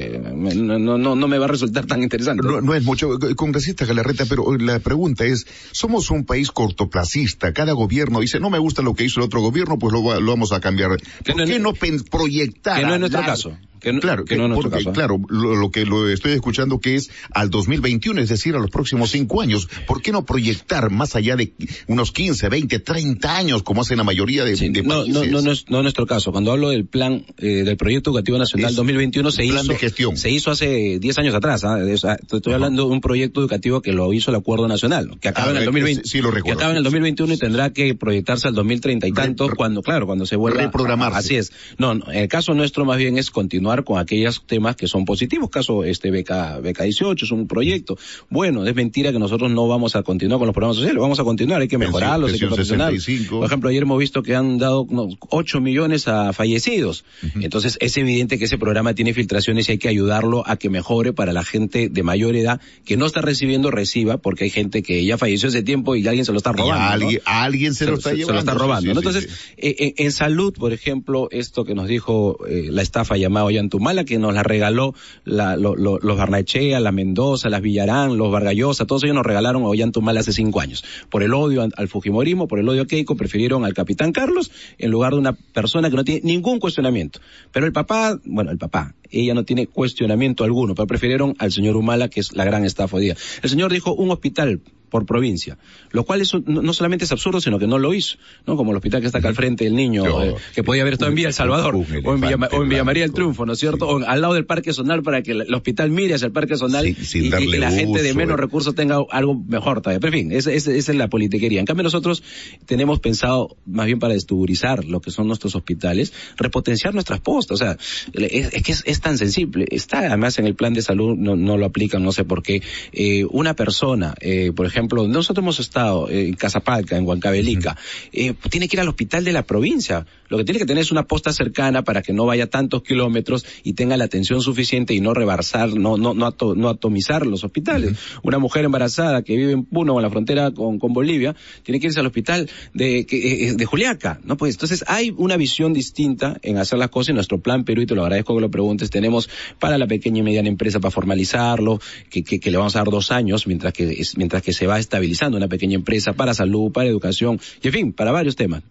no, no, no, no me va a resultar tan interesante. No, no es mucho, congresista Galarreta, pero la pregunta es, somos un país cortoplacista, cada gobierno dice, no me gusta lo que hizo el otro gobierno, pues lo, lo vamos a cambiar. Que ¿Por no- qué no proyectar? que no es nuestro caso. Que no- claro, que no nuestro porque, caso, ¿eh? claro, lo, lo que lo estoy escuchando que es al 2021, es decir, a los próximos cinco años. ¿Por qué no proyectar más allá de unos 15, 20, 30 años, como hacen la mayoría de, Sí, de no, países? no, no, no es, no es nuestro caso. Cuando hablo del plan, eh, del proyecto educativo nacional Es 2021 se hizo, de gestión. se hizo hace 10 años atrás. ¿ah? O sea, te estoy hablando de un proyecto educativo que lo hizo el acuerdo nacional, que acaba Ah, en el eh, 2020, sí, sí lo que acaba en el 2021 y tendrá que proyectarse al 2030 y tanto cuando, claro, cuando se vuelva reprogramarse. Así es. No, no, el caso nuestro más bien es continuar con aquellos temas que son positivos. Caso este beca, beca 18 es un proyecto. Bueno, es mentira que nosotros no vamos a continuar con los programas sociales, vamos a continuar, hay que mejorarlos, hay que. 65. Por ejemplo, ayer hemos visto que han dado unos 8 millones a fallecidos. Entonces, es evidente que ese programa tiene filtraciones y hay que ayudarlo a que mejore para la gente de mayor edad que no está recibiendo, reciba, porque hay gente que ya falleció hace tiempo y alguien se lo está robando. ¿no? alguien, alguien se, lo está se llevando. lo está sí, robando. sí, ¿no? sí, Entonces, sí. eh, en, en salud, por ejemplo, esto que nos dijo eh, la estafa llamada Ollantumala, que nos la regaló los Barnechea, la Mendoza, las Villarán, los Vargallosa, todos ellos nos regalaron a Ollantumala hace cinco años. Por el odio al, al Fujimorismo, por el odio a Keiko, prefirieron al capitán Carlos en lugar de una persona que no tiene ningún cuestionamiento. Pero el papá, bueno, el papá, ella no tiene cuestionamiento alguno, pero prefirieron al señor Humala, que es la gran estafa hoy día. El señor dijo un hospital por provincia, lo cual eso no, no solamente es absurdo, sino que no lo hizo, ¿no? Como el hospital que está acá al frente del niño, Yo- eh, que podía haber estado en Villa El Salvador, o en Villa, o en Villa María del. Triunfo, ¿no es cierto? O al lado del Parque Zonal para que el, hospital mire hacia el Parque Zonal y, que la gente de menos eh. recursos tenga algo mejor todavía. Pero en fin, esa, esa- esa es la politiquería. En cambio nosotros tenemos pensado más bien para destuburizar lo que son nuestros hospitales, repotenciar nuestras postas. O sea, es, es que es, es tan sensible. Está además en el plan de salud, no, no lo aplican, no sé por qué. Eh, una persona, por ejemplo, nosotros hemos estado eh, en Casapalca, en Huancavelica, eh, tiene que ir al hospital de la provincia. Lo que tiene que tener es una posta cercana para que no vaya tantos kilómetros y tenga la atención suficiente y no rebarsar, no, no, no, ato- no atomizar los hospitales. Una mujer embarazada que vive en Puno, en la frontera con, con Bolivia, tiene que irse al hospital de, que, eh, de Juliaca, ¿no? Pues entonces hay una visión distinta en hacer las cosas y nuestro plan Perú, y te lo agradezco que lo preguntes, tenemos para la pequeña y mediana empresa para formalizarlo, que, que, que le vamos a dar dos años mientras que, mientras que se va estabilizando una pequeña empresa para salud, para educación y en fin, para varios temas.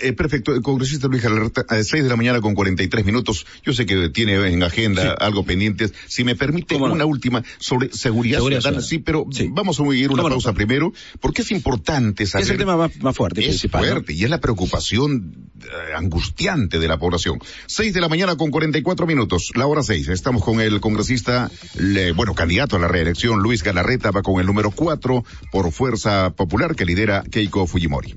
Eh, perfecto, el congresista Luis Galarreta, a las 6 de la mañana con 43 minutos, yo sé que tiene en agenda algo pendiente, si me permite una última sobre seguridad, ciudadana, sí, pero vamos a ir una pausa primero, porque es importante saber... Es el tema más, fuerte, es principal. fuerte, y es la preocupación eh, angustiante de la población. 6 de la mañana con 44 minutos, la hora 6, estamos con el congresista, bueno, candidato a la reelección, Luis Galarreta, va con el número 4 por Fuerza Popular que lidera Keiko Fujimori.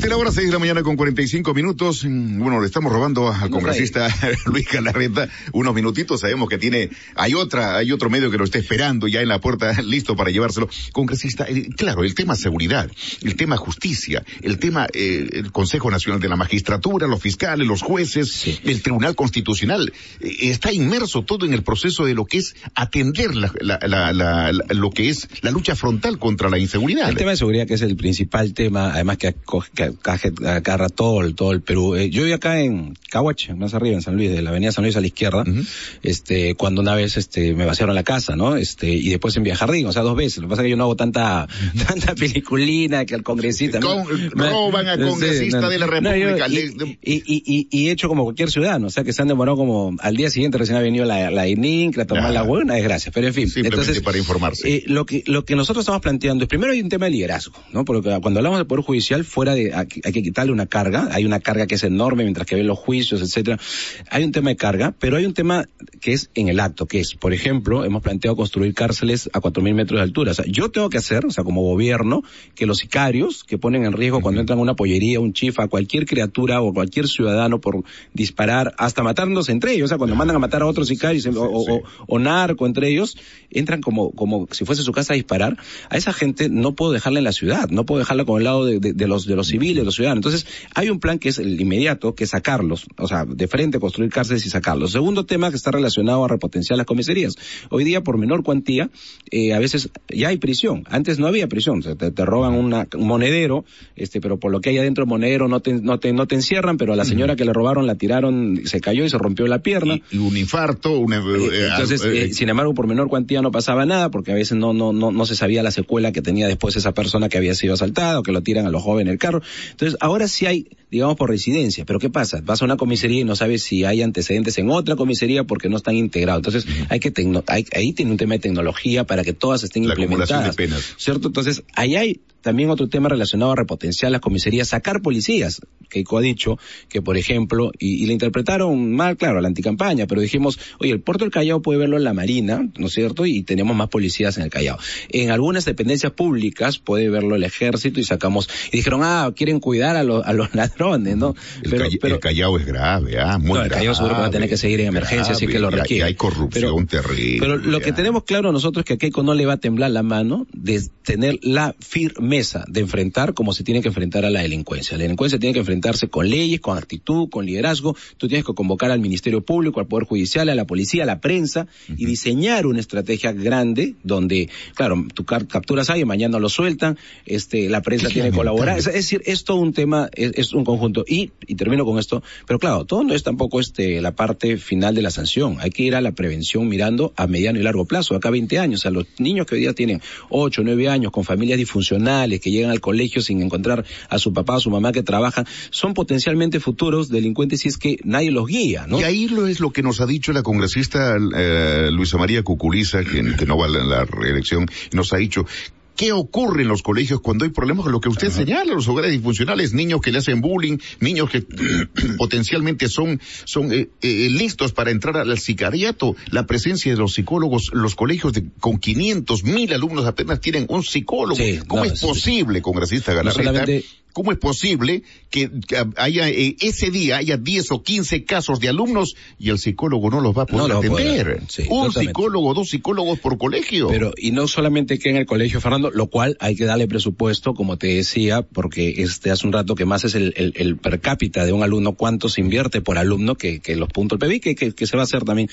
Esta es la hora seis de la mañana con 45 minutos. Bueno, le estamos robando al congresista Luis Galarreta unos minutitos. Sabemos que tiene, hay otra, hay otro medio que lo está esperando ya en la puerta, listo para llevárselo. Congresista, eh, claro, el tema seguridad, el tema justicia, el tema, eh, el Consejo Nacional de la Magistratura, los fiscales, los jueces, el Tribunal Constitucional, eh, está inmerso todo en el proceso de lo que es atender la, la, la, lo que es la lucha frontal contra la inseguridad. El tema de seguridad que es el principal tema, además que, que agarra todo el, todo el Perú. Eh, yo vivo acá en Cahuache, más arriba, en San Luis, de la avenida San Luis a la izquierda, este, cuando una vez, este, me vaciaron la casa, ¿no? Este, y después en Villarjardín, o sea, dos veces. Lo que pasa es que yo no hago tanta, tanta peliculina que al congresista. roban al congresista de la República. y, y, y, he hecho como cualquier ciudadano, o sea, que se han demorado como al día siguiente recién ha venido la, la ININC, la tomar la buena desgracia, pero en fin. entonces, para informarse. Eh, lo que, lo que nosotros estamos planteando es, primero hay un tema de liderazgo, ¿no? Porque cuando hablamos del Poder Judicial, fuera de, hay que quitarle una carga, hay una carga que es enorme mientras que ven los juicios, etcétera. Hay un tema de carga, pero hay un tema que es en el acto, que es, por ejemplo, hemos planteado construir cárceles a cuatro mil metros de altura. O sea, yo tengo que hacer, o sea, como gobierno, que los sicarios que ponen en riesgo cuando entran a una pollería, un chifa, cualquier criatura o cualquier ciudadano por disparar, hasta matándose entre ellos, o sea, cuando mandan a matar a otros sicarios o, o, narco entre ellos, entran como, como si fuese su casa a disparar. A esa gente no puedo dejarla en la ciudad, no puedo dejarla con el lado de, de, los, de los civiles, los ciudadanos. Entonces, hay un plan que es el inmediato, que es sacarlos, o sea, de frente construir cárceles y sacarlos. Segundo tema que está relacionado a repotenciar las comisarías. Hoy día, por menor cuantía, eh, a veces ya hay prisión. Antes no había prisión, te, te roban un monedero, este, pero por lo que hay adentro del monedero no te, no te, no te encierran, pero a la señora que le robaron la tiraron, se cayó y se rompió la pierna. Y, un infarto, un... Eh, eh, entonces, sin embargo, por menor cuantía no pasaba nada, porque a veces no, no, no, no se sabía la secuela que tenía después esa persona que había sido asaltada o que lo tiran a los jóvenes en el carro. Entonces, ahora sí hay, digamos, por residencia. Pero ¿qué pasa? Vas a una comisaría y no sabes si hay antecedentes en otra comisaría porque no están integrados. Entonces, hay que ahí tiene un tema de tecnología para que todas estén La implementadas. De penas. ¿Cierto? Entonces, ahí hay también otro tema relacionado a repotenciar las comisarías, sacar policías. Keiko ha dicho que, por ejemplo, y, le interpretaron mal, claro, la anticampaña, pero dijimos, oye, el puerto del Callao puede verlo en la Marina, ¿no es cierto? Y tenemos más policías en el Callao. En algunas dependencias públicas puede verlo el ejército y sacamos, y dijeron, ah, quieren cuidar a, los a los ladrones, ¿no? El, pero, el Callao es grave, ah, muy no, el Callao seguro que va a tener que seguir en emergencia, así que lo requiere. hay corrupción terrible. Pero lo que tenemos claro nosotros es que a Keiko no le va a temblar la mano de tener la firmeza de enfrentar como se tiene que enfrentar a la delincuencia. La delincuencia tiene que enfrentarse con leyes, con actitud, con liderazgo. Tú tienes que convocar al Ministerio Público, al Poder Judicial, a la policía, a la prensa y diseñar una estrategia grande donde, claro, tú capturas a alguien, mañana lo sueltan, este, la prensa tiene que colaborar. Es, decir, es todo un tema, es, un conjunto. Y, y termino con esto, pero claro, todo no es tampoco este, la parte final de la sanción. Hay que ir a la prevención mirando a mediano y largo plazo, acá 20 años, a los niños que hoy día tienen 8, 9 años con familias disfuncionales, que llegan al colegio sin encontrar a su papá o su mamá que trabajan, son potencialmente futuros delincuentes si es que nadie los guía, ¿no? Y ahí lo es lo que nos ha dicho la congresista eh, Luisa María Cuculiza, que, que no va a la reelección, nos ha dicho ¿Qué ocurre en los colegios cuando hay problemas con lo que usted señala, los hogares disfuncionales, niños que le hacen bullying, niños que potencialmente son, son eh, eh, listos para entrar al sicariato? La presencia de los psicólogos, los colegios de, con 500 mil alumnos apenas tienen un psicólogo. ¿Cómo es posible, congresista Galarreta? ¿Cómo es posible que, haya eh, ese día haya 10 o 15 casos de alumnos y el psicólogo no los va a poder atender? Un psicólogo, dos psicólogos por colegio. Pero, y no solamente que en el colegio, Fernando, lo cual hay que darle presupuesto, como te decía, porque este hace un rato que más es el, el, per cápita de un alumno, cuánto se invierte por alumno, que, que los puntos del PBI, que, que, se va a hacer también.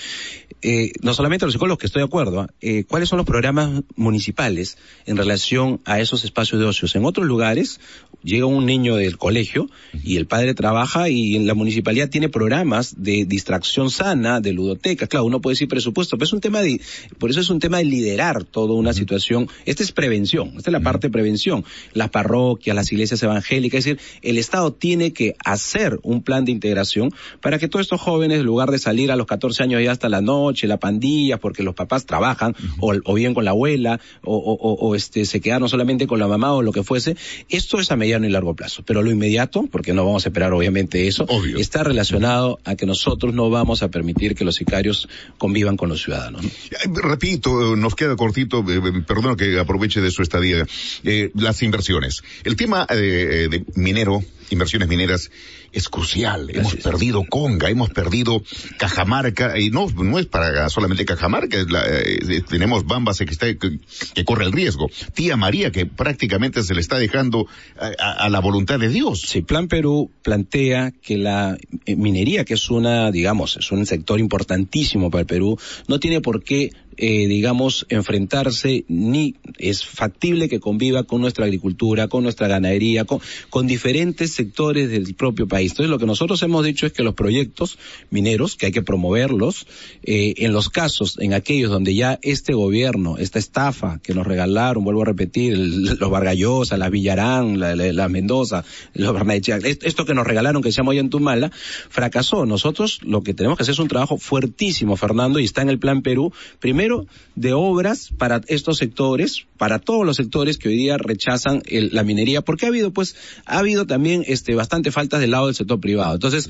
Eh, no solamente los psicólogos, que estoy de acuerdo, ¿ah? eh, ¿cuáles son los programas municipales en relación a esos espacios de ocios? En otros lugares llega salió un niño del colegio y el padre trabaja y en la municipalidad tiene programas de distracción sana, de ludoteca. Claro, uno puede decir presupuesto, pero es un tema de, por eso es un tema de liderar toda una situación. Esta es prevención, esta es la parte de prevención. Las parroquias, las iglesias evangélicas, es decir, el Estado tiene que hacer un plan de integración para que todos estos jóvenes, en lugar de salir a los 14 años ya hasta la noche, la pandilla, porque los papás trabajan, o, o, bien con la abuela, o, o, o este, se quedaron solamente con la mamá o lo que fuese, esto es a mediano y largo plazo. Pero lo inmediato, porque no vamos a esperar obviamente eso, Obvio. está relacionado a que nosotros no vamos a permitir que los sicarios convivan con los ciudadanos. ¿no? Eh, Repito, nos queda cortito, eh, eh, perdón que aproveche de su estadía, eh, las inversiones. El tema eh, de minero, inversiones mineras, es crucial. Hemos perdido Conga, hemos perdido Cajamarca, y no, no es para solamente Cajamarca, la, eh, tenemos Bambas que, está, que, que, corre el riesgo. Tía María, que prácticamente se le está dejando a, a, a la voluntad de Dios. Sí, Plan Perú plantea que la eh, minería, que es una, digamos, es un sector importantísimo para el Perú, no tiene por qué eh, digamos, enfrentarse, ni es factible que conviva con nuestra agricultura, con nuestra ganadería, con, con, diferentes sectores del propio país. Entonces, lo que nosotros hemos dicho es que los proyectos mineros, que hay que promoverlos, eh, en los casos, en aquellos donde ya este gobierno, esta estafa que nos regalaron, vuelvo a repetir, el, los Vargallosa, la Villarán, la, la, la Mendoza, los Barnechea, esto que nos regalaron que se llama Ollantumala, fracasó. Nosotros lo que tenemos que hacer es un trabajo fuertísimo, Fernando, y está en el Plan Perú. Primero, de obras para estos sectores, para todos los sectores que hoy día rechazan el, la minería, porque ha habido, pues, ha habido también, este, bastante faltas del lado del sector privado. Entonces,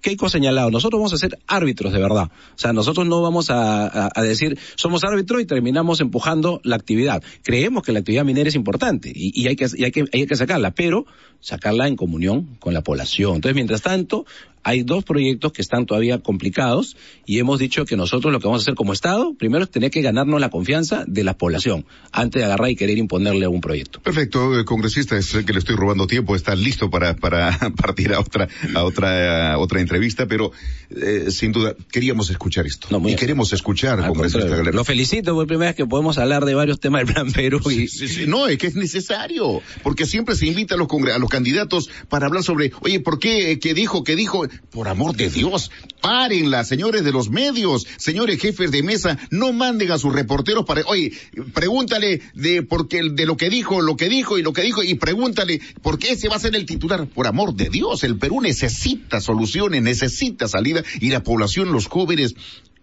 Keiko ha señalado, nosotros vamos a ser árbitros de verdad. O sea, nosotros no vamos a, decir, somos árbitros y terminamos empujando la actividad. Creemos que la actividad minera es importante y, hay, que, hay, que, hay que sacarla, pero sacarla en comunión con la población. Entonces, mientras tanto, hay dos proyectos que están todavía complicados y hemos dicho que nosotros lo que vamos a hacer como Estado, primero es tener que ganarnos la confianza de la población antes de agarrar y querer imponerle un proyecto. Perfecto, eh, congresista, es que le estoy robando tiempo, está listo para, para partir a otra, a otra, a otra entrevista, pero eh, sin duda queríamos escuchar esto. No, y queremos escuchar, al congresista Galera. Lo felicito por primera vez que podemos hablar de varios temas del Plan Perú. Y... Sí, sí, no, es que es necesario, porque siempre se invita a los, a los candidatos para hablar sobre, oye, ¿por qué? ¿Qué dijo? ¿Qué dijo? Por amor de Dios, párenla, señores de los medios, señores jefes de mesa, no manden a sus reporteros para, oye, pregúntale de por qué, de lo que dijo, lo que dijo y lo que dijo, y pregúntale por qué ese va a ser el titular. Por amor de Dios, el Perú necesita soluciones, necesita salida, y la población, los jóvenes,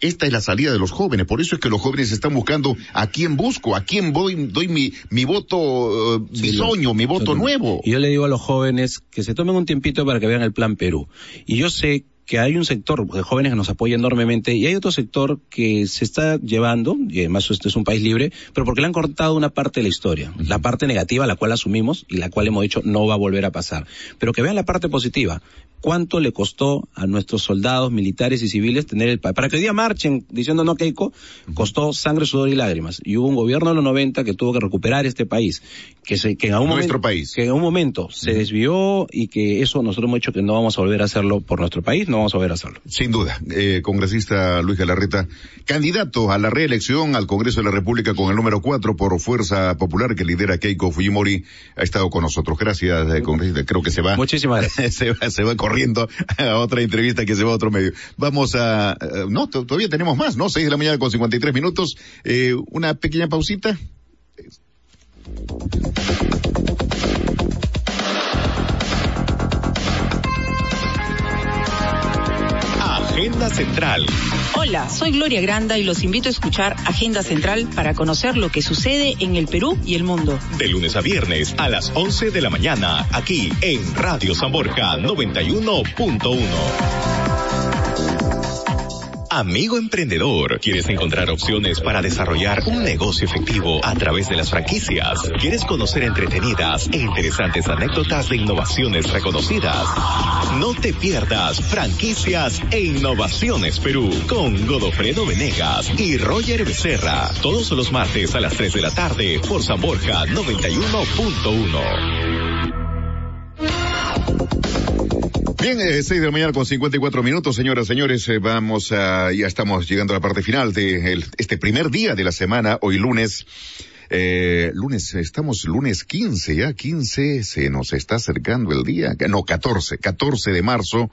esta es la salida de los jóvenes. Por eso es que los jóvenes están buscando a quién busco, a quién voy, doy mi, mi voto uh, sí, bisoño, mi voto nuevo. Y yo le digo a los jóvenes que se tomen un tiempito para que vean el plan Perú. Y yo sé que hay un sector de jóvenes que nos apoya enormemente y hay otro sector que se está llevando, y además este es un país libre, pero porque le han cortado una parte de la historia, la parte negativa, la cual asumimos y la cual hemos dicho no va a volver a pasar. Pero que vean la parte positiva. ¿Cuánto le costó a nuestros soldados, militares y civiles tener el país? Para que hoy día marchen diciendo no Keiko, costó sangre, sudor y lágrimas. Y hubo un gobierno de los 90 que tuvo que recuperar este país, que, se, que en algún nuestro momento, país. que en un momento se desvió y que eso nosotros hemos dicho que no vamos a volver a hacerlo por nuestro país, no vamos a volver a hacerlo. Sin duda, eh, congresista Luis Galarreta, candidato a la reelección al Congreso de la República con el número 4 por Fuerza Popular que lidera Keiko Fujimori, ha estado con nosotros. Gracias, eh, congresista. Creo que se va. Muchísimas gracias. se, va, se va corriendo a otra entrevista que se va a otro medio. Vamos a, uh, no, todavía tenemos más, ¿no? 6 de la mañana con 53 minutos. Eh, una pequeña pausita. Agenda Central. Hola, soy Gloria Granda y los invito a escuchar Agenda Central para conocer lo que sucede en el Perú y el mundo. De lunes a viernes a las 11 de la mañana, aquí en Radio San Borja 91.1. Amigo emprendedor, ¿quieres encontrar opciones para desarrollar un negocio efectivo a través de las franquicias? ¿Quieres conocer entretenidas e interesantes anécdotas de innovaciones reconocidas? No te pierdas Franquicias e Innovaciones Perú con Godofredo Venegas y Roger Becerra. Todos los martes a las 3 de la tarde por San Borja 91.1. Bien, eh, seis de la mañana con 54 minutos, señoras, señores, eh, vamos a, ya estamos llegando a la parte final de el, este primer día de la semana, hoy lunes. Eh, lunes, estamos lunes 15, ya 15, se nos está acercando el día, no, 14, 14 de marzo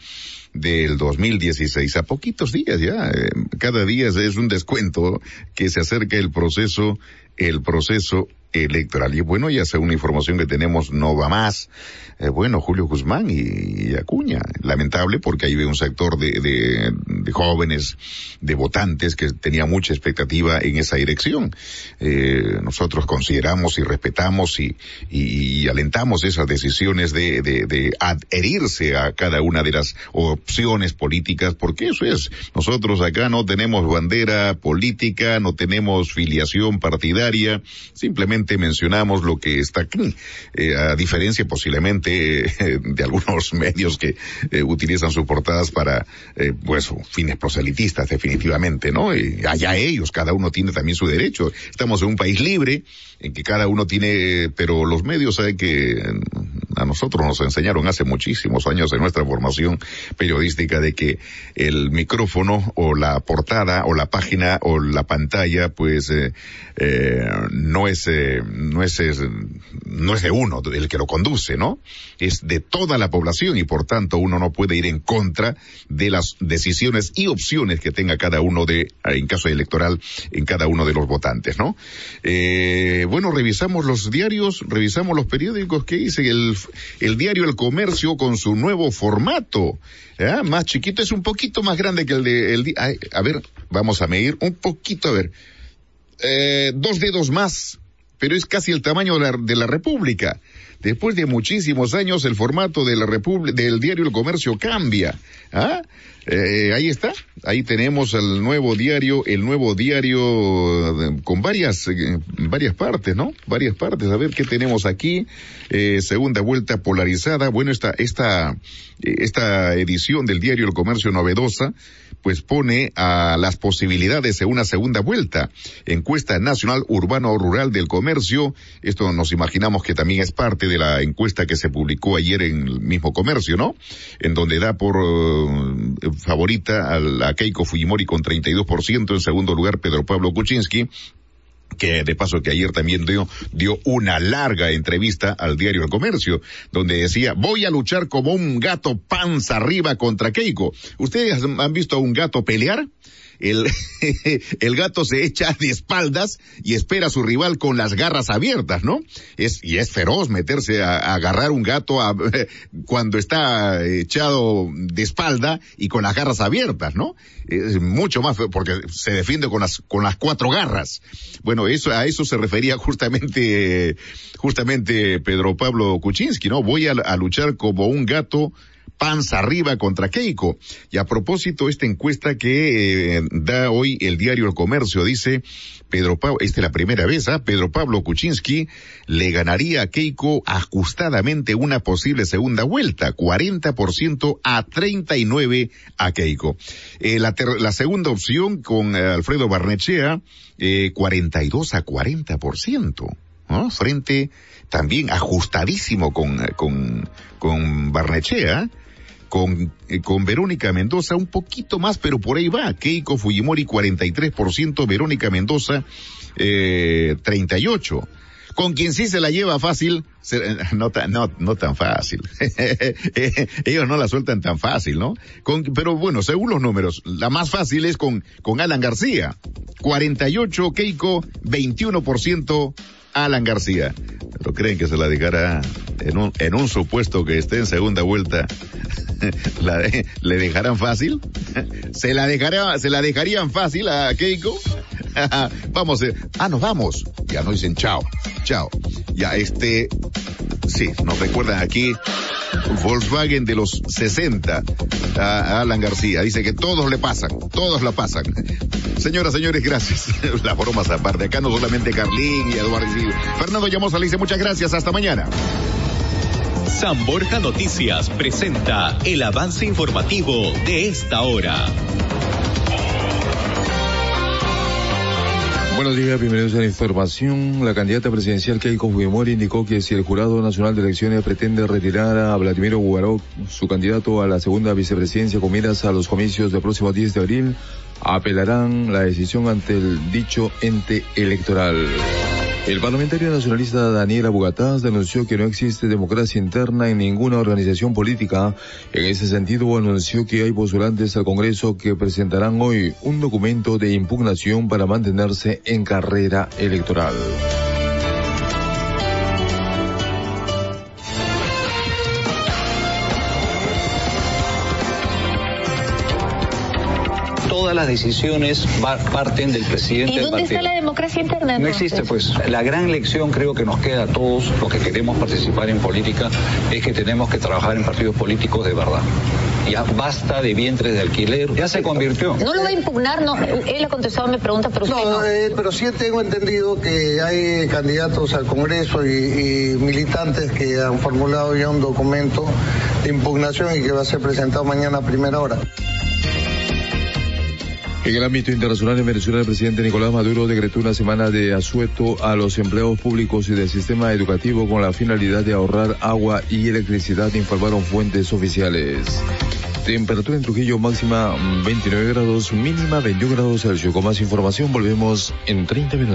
del 2016, a poquitos días ya, eh, cada día es un descuento que se acerca el proceso, el proceso electoral. Y bueno, ya sea una información que tenemos no va más. Eh, bueno, Julio Guzmán y, Acuña. Lamentable porque ahí ve un sector de, de, de, jóvenes, de votantes que tenía mucha expectativa en esa dirección. Eh, nosotros consideramos y respetamos y, y, y alentamos esas decisiones de, de, de, adherirse a cada una de las opciones políticas porque eso es. Nosotros acá no tenemos bandera política, no tenemos filiación partidaria, simplemente mencionamos lo que está aquí, eh, a diferencia posiblemente eh, de algunos medios que eh, utilizan sus portadas para, pues, fines proselitistas definitivamente, ¿no? allá ellos, cada uno tiene también su derecho. Estamos en un país libre, en que cada uno tiene, pero los medios saben que a nosotros nos enseñaron hace muchísimos años en nuestra formación periodística de que el micrófono o la portada o la página o la pantalla pues eh, eh, no es eh, no es, no es de uno el que lo conduce no es de toda la población y por tanto uno no puede ir en contra de las decisiones y opciones que tenga cada uno de en caso electoral en cada uno de los votantes no eh, bueno revisamos los diarios revisamos los periódicos que dice el el diario El Comercio con su nuevo formato. Más chiquito, es un poquito más grande que el de... El, a ver, vamos a medir un poquito, a ver. Eh, dos dedos más, pero es casi el tamaño de la, de la República. Después de muchísimos años, el formato de la del diario El Comercio cambia. ¿Ah? Eh, ahí está, ahí tenemos el nuevo diario, el nuevo diario eh, con varias, eh, varias partes, ¿no? Varias partes. A ver qué tenemos aquí. Eh, segunda vuelta polarizada. Bueno, esta, esta, esta edición del diario El Comercio novedosa, pues pone a las posibilidades de una segunda vuelta. Encuesta nacional urbano rural del comercio. Esto nos imaginamos que también es parte de la encuesta que se publicó ayer en el mismo comercio, ¿no? En donde da por favorita a, Keiko Fujimori con 32%, en segundo lugar Pedro Pablo Kuczynski, que de paso que ayer también dio, dio una larga entrevista al diario El Comercio, donde decía, voy a luchar como un gato panza arriba contra Keiko. ¿Ustedes han visto a un gato pelear? El, el gato se echa de espaldas y espera a su rival con las garras abiertas, ¿no? Es, y es feroz meterse a, agarrar un gato a, cuando está echado de espalda y con las garras abiertas, ¿no? Es mucho más, porque se defiende con las, con las cuatro garras. Bueno, eso, a eso se refería justamente, justamente Pedro Pablo Kuczynski, ¿no? Voy a luchar como un gato panza arriba contra Keiko. Y a propósito, esta encuesta que eh, da hoy el diario El Comercio dice, Pedro Pablo, esta es la primera vez, ¿ah? Pedro Pablo Kuczynski le ganaría a Keiko ajustadamente una posible segunda vuelta, 40% a 39 a Keiko. Eh, la, la, segunda opción con eh, Alfredo Barnechea, eh, 42 a 40%. ¿no? Frente también ajustadísimo con, con, con Barnechea, con, eh, con Verónica Mendoza un poquito más, pero por ahí va. Keiko Fujimori 43%, Verónica Mendoza eh, 38%. Con quien sí se la lleva fácil, no, no, no tan fácil. Ellos no la sueltan tan fácil, ¿no? Pero bueno, según los números, la más fácil es con, con Alan García. 48 Keiko, 21% Alan García. ¿Pero creen que se la dejará en un, supuesto que esté en segunda vuelta? ¿La de, ¿Le dejarán fácil? ¿Se la dejará, se la dejarían fácil a Keiko? vamos, eh. ah, nos vamos. Ya nos dicen chao, chao. Ya este, sí, nos recuerdan aquí Volkswagen de los 60 a Alan García. Dice que todos le pasan, todos la pasan. Señoras, señores, gracias. Las bromas aparte. Acá no solamente Carlín y Eduardo. Fernando Llamosa le dice muchas gracias. Hasta mañana. San Borja Noticias presenta el avance informativo de esta hora. Buenos días, bienvenidos a la información. La candidata presidencial Keiko Fujimori indicó que si el Jurado Nacional de Elecciones pretende retirar a Vladimiro Guaró, su candidato a la segunda vicepresidencia con miras a los comicios del próximo 10 de abril, apelarán la decisión ante el dicho ente electoral. El parlamentario nacionalista Daniel Abugataz denunció que no existe democracia interna en ninguna organización política. En ese sentido, anunció que hay postulantes al Congreso que presentarán hoy un documento de impugnación para mantenerse en carrera electoral. Todas las decisiones parten del presidente ¿Y dónde está la democracia interna? No existe, pues. La gran lección creo que nos queda a todos los que queremos participar en política es que tenemos que trabajar en partidos políticos de verdad. Ya basta de vientres de alquiler, ya se convirtió. ¿No lo va a impugnar? No, él ha contestado mi pregunta, pero usted no. Eh, pero sí tengo entendido que hay candidatos al Congreso y, y militantes que han formulado ya un documento de impugnación y que va a ser presentado mañana a primera hora. En el ámbito internacional en Venezuela, el presidente Nicolás Maduro decretó una semana de asueto a los empleados públicos y del sistema educativo con la finalidad de ahorrar agua y electricidad, informaron fuentes oficiales. Temperatura en Trujillo máxima 29 grados, mínima 21 grados Celsius. Con más información volvemos en 30 minutos.